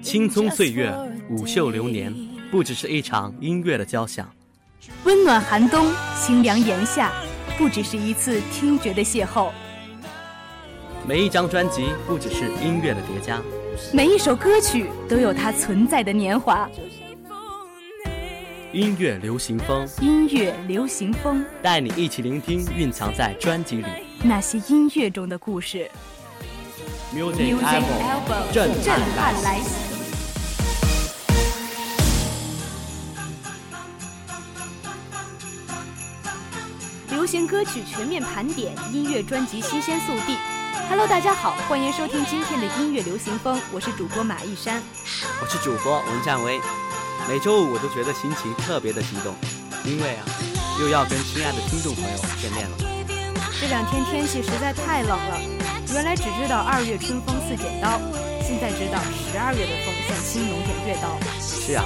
青葱岁月，舞袖流年，不只是一场音乐的交响；温暖寒冬，清凉炎夏，不只是一次听觉的邂逅。每一张专辑，不只是音乐的叠加；每一首歌曲，都有它存在的年华。音乐流行风，音乐流行风，带你一起聆听蕴藏在专辑里那些音乐中的故事。Music Album 震撼来袭。流行歌曲全面盘点，音乐专辑新鲜速递。Hello，大家好，欢迎收听今天的音乐流行风，我是主播马一山，我是主播文占威。每周五我都觉得心情特别的激动，因为啊，又要跟亲爱的听众朋友见面了。这两天天气实在太冷了，原来只知道二月春风似剪刀，现在知道十二月的风像青龙偃月刀。是啊，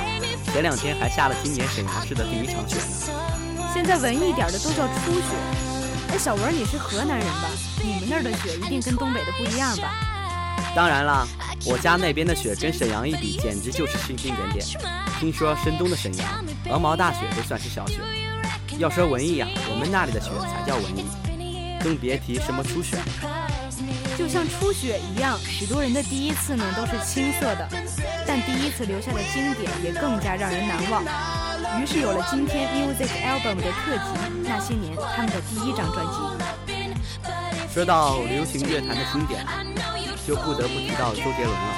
前两天还下了今年沈阳市的第一场雪呢。现在文艺点的都叫初雪。哎，小文，你是河南人吧？你们那儿的雪一定跟东北的不一样吧？当然了，我家那边的雪跟沈阳一比，简直就是星星点点。听说深冬的沈阳，鹅毛大雪都算是小雪。要说文艺呀，我们那里的雪才叫文艺，更别提什么初雪。就像初雪一样，许多人的第一次呢都是青涩的，但第一次留下的经典也更加让人难忘。于是有了今天 Music Album 的特辑，那些年他们的第一张专辑。说到流行乐坛的经典。就不得不提到周杰伦了。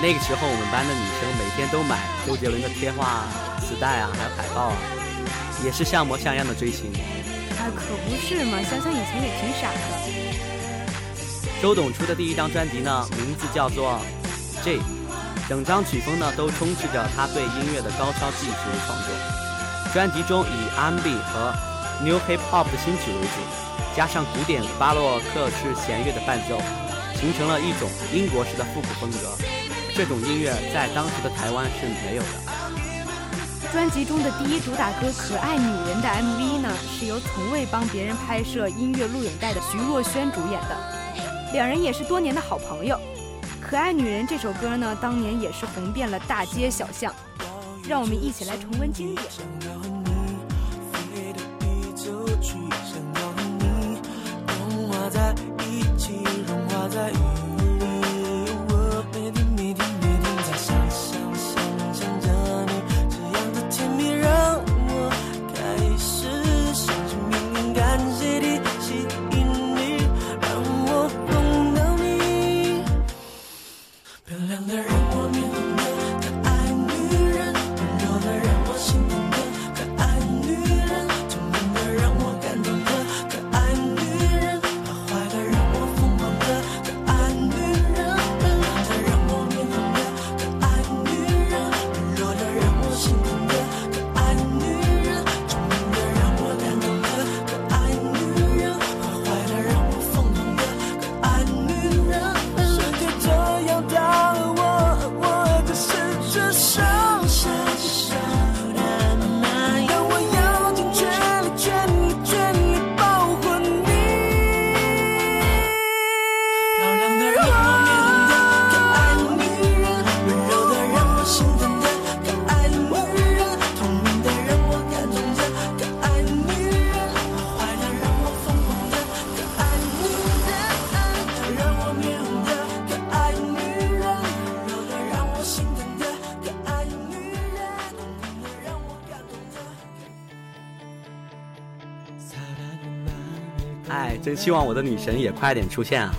那个时候，我们班的女生每天都买周杰伦的贴画、磁带啊，还有海报啊，也是像模像样的追星。啊，可不是嘛！想想以前也挺傻的。周董出的第一张专辑呢，名字叫做《J》，整张曲风呢都充斥着他对音乐的高超技术创作。专辑中以 R&B 和 New Hip Hop 的新曲为主，加上古典巴洛克式弦乐的伴奏。形成了一种英国式的复古风格，这种音乐在当时的台湾是没有的。专辑中的第一主打歌《可爱女人》的 MV 呢，是由从未帮别人拍摄音乐录影带的徐若瑄主演的，两人也是多年的好朋友。《可爱女人》这首歌呢，当年也是红遍了大街小巷，让我们一起来重温经典。like 真希望我的女神也快点出现啊！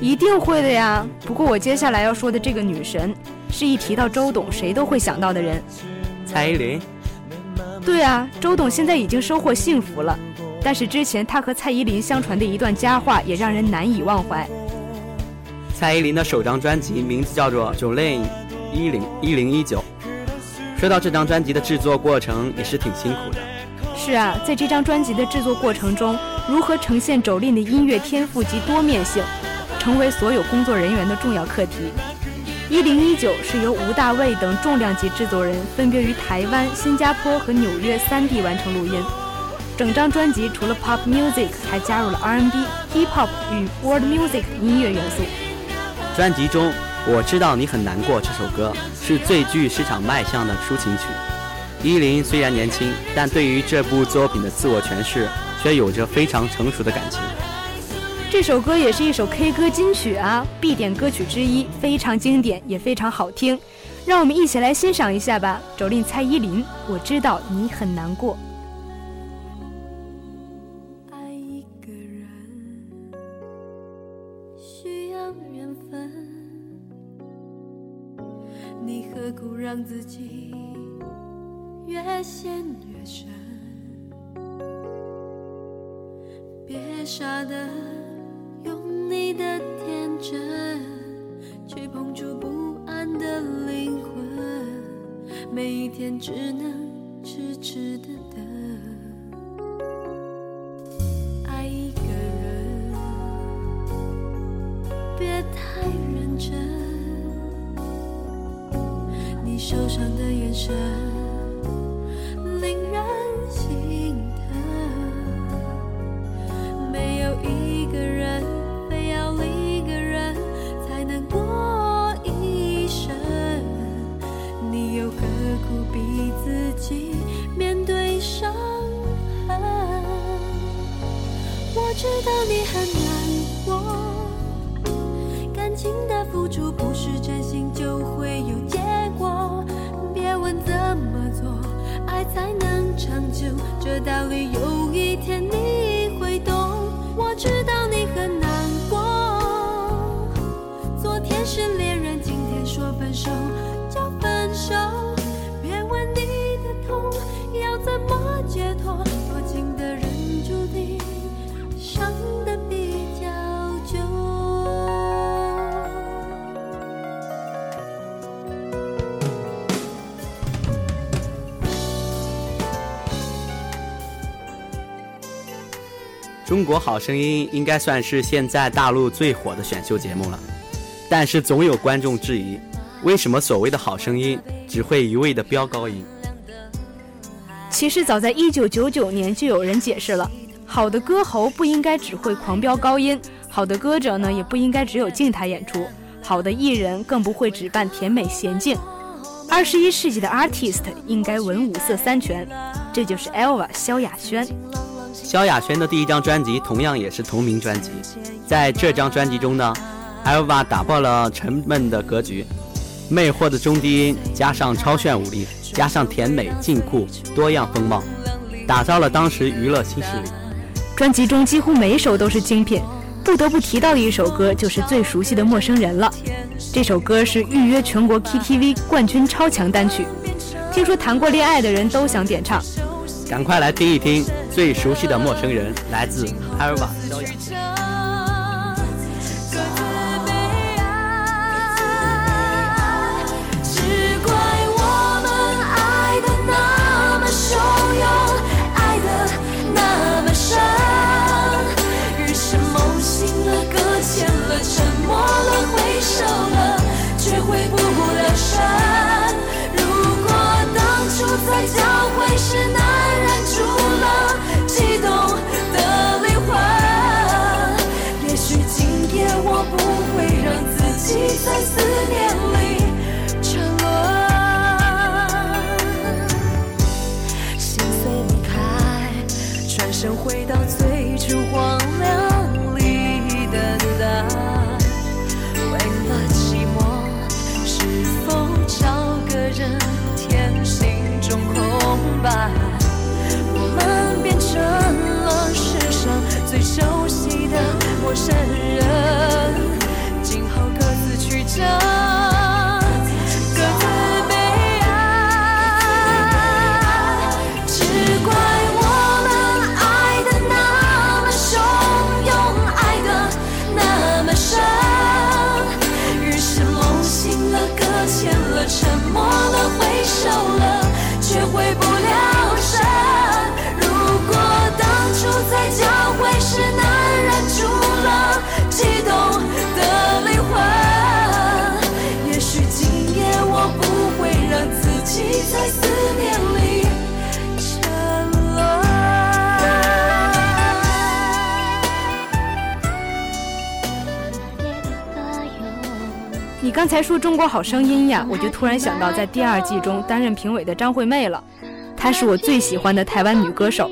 一定会的呀。不过我接下来要说的这个女神，是一提到周董谁都会想到的人——蔡依林。对啊，周董现在已经收获幸福了，但是之前他和蔡依林相传的一段佳话也让人难以忘怀。蔡依林的首张专辑名字叫做《Jolene 一零一零一九》。说到这张专辑的制作过程，也是挺辛苦的。是啊，在这张专辑的制作过程中。如何呈现周令的音乐天赋及多面性，成为所有工作人员的重要课题。一零一九是由吴大卫等重量级制作人分别于台湾、新加坡和纽约三地完成录音。整张专辑除了 pop music，还加入了 R&B、hip hop 与 world music 音乐元素。专辑中《我知道你很难过》这首歌是最具市场卖相的抒情曲。依林虽然年轻，但对于这部作品的自我诠释却有着非常成熟的感情。这首歌也是一首 K 歌金曲啊，必点歌曲之一，非常经典，也非常好听。让我们一起来欣赏一下吧。周令蔡依林，我知道你很难过。爱一个人需要缘分，你何苦让自己越陷越深？别傻的用你的天真去碰触不安的灵魂，每一天只能痴痴的等。爱一个人，别太认真。你受伤的眼神，知道你很难过，感情的付出不是真心就会中国好声音应该算是现在大陆最火的选秀节目了，但是总有观众质疑，为什么所谓的好声音只会一味的飙高音？其实早在1999年就有人解释了，好的歌喉不应该只会狂飙高音，好的歌者呢也不应该只有静态演出，好的艺人更不会只扮甜美娴静。二十一世纪的 artist 应该文武色三全，这就是 Elva 萧亚轩。萧亚轩的第一张专辑同样也是同名专辑，在这张专辑中呢，Elva 打破了沉闷的格局，魅惑的中低音加上超炫舞力，加上甜美劲酷多样风貌，打造了当时娱乐新势力。专辑中几乎每首都是精品，不得不提到的一首歌就是最熟悉的《陌生人》了。这首歌是预约全国 KTV 冠军超强单曲，听说谈过恋爱的人都想点唱。赶快来听一听最熟悉的《陌生人》，来自艾尔瓦转身回到最初荒凉里等待。为了寂寞是否找个人填心中空白？我们变成了世上最熟悉的陌生人今后各自曲折刚才说《中国好声音》呀，我就突然想到在第二季中担任评委的张惠妹了。她是我最喜欢的台湾女歌手。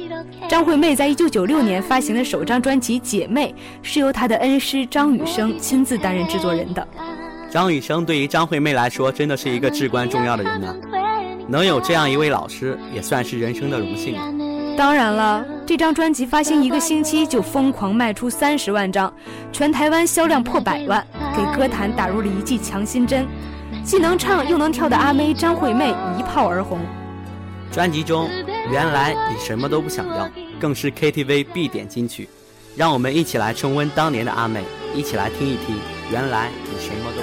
张惠妹在一九九六年发行的首张专辑《姐妹》，是由她的恩师张雨生亲自担任制作人的。张雨生对于张惠妹来说，真的是一个至关重要的人呢。能有这样一位老师，也算是人生的荣幸了。当然了，这张专辑发行一个星期就疯狂卖出三十万张，全台湾销量破百万，给歌坛打入了一剂强心针。既能唱又能跳的阿妹张惠妹一炮而红。专辑中，原来你什么都不想要，更是 KTV 必点金曲。让我们一起来重温当年的阿妹，一起来听一听，原来你什么都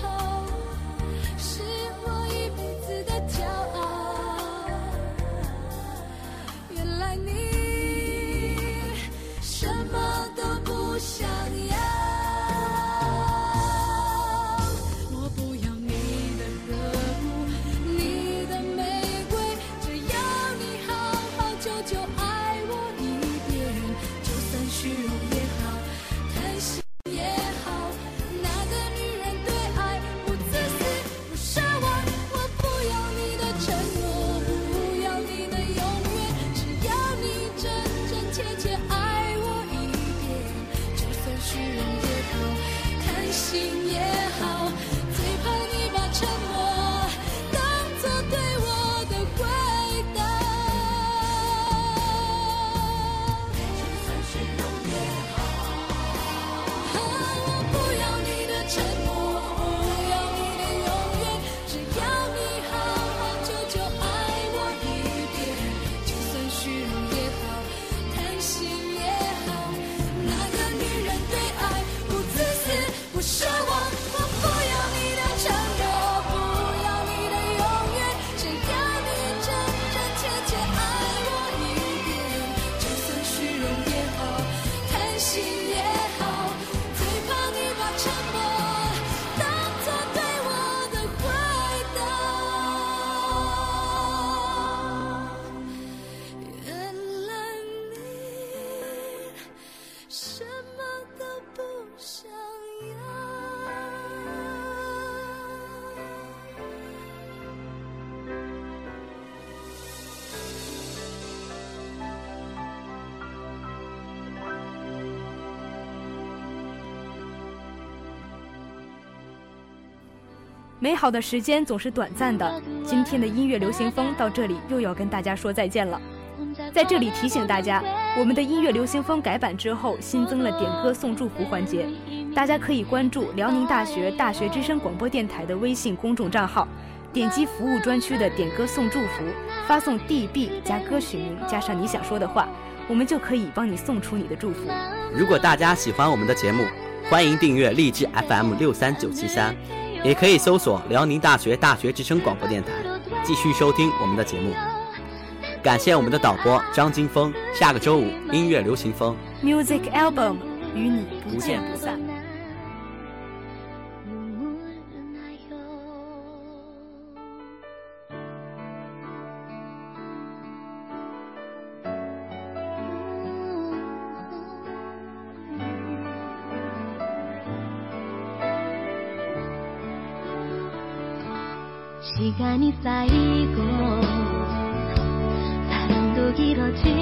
后什么都不想要美好的时间总是短暂的，今天的音乐流行风到这里又要跟大家说再见了。在这里提醒大家，我们的音乐流行风改版之后新增了点歌送祝福环节，大家可以关注辽宁大学大学之声广播电台的微信公众账号，点击服务专区的点歌送祝福，发送 DB 加歌曲名加上你想说的话，我们就可以帮你送出你的祝福。如果大家喜欢我们的节目，欢迎订阅荔枝 FM 六三九七三。也可以搜索辽宁大学大学之声广播电台，继续收听我们的节目。感谢我们的导播张金峰。下个周五，音乐流行风，music album，与你不见不散。wanting.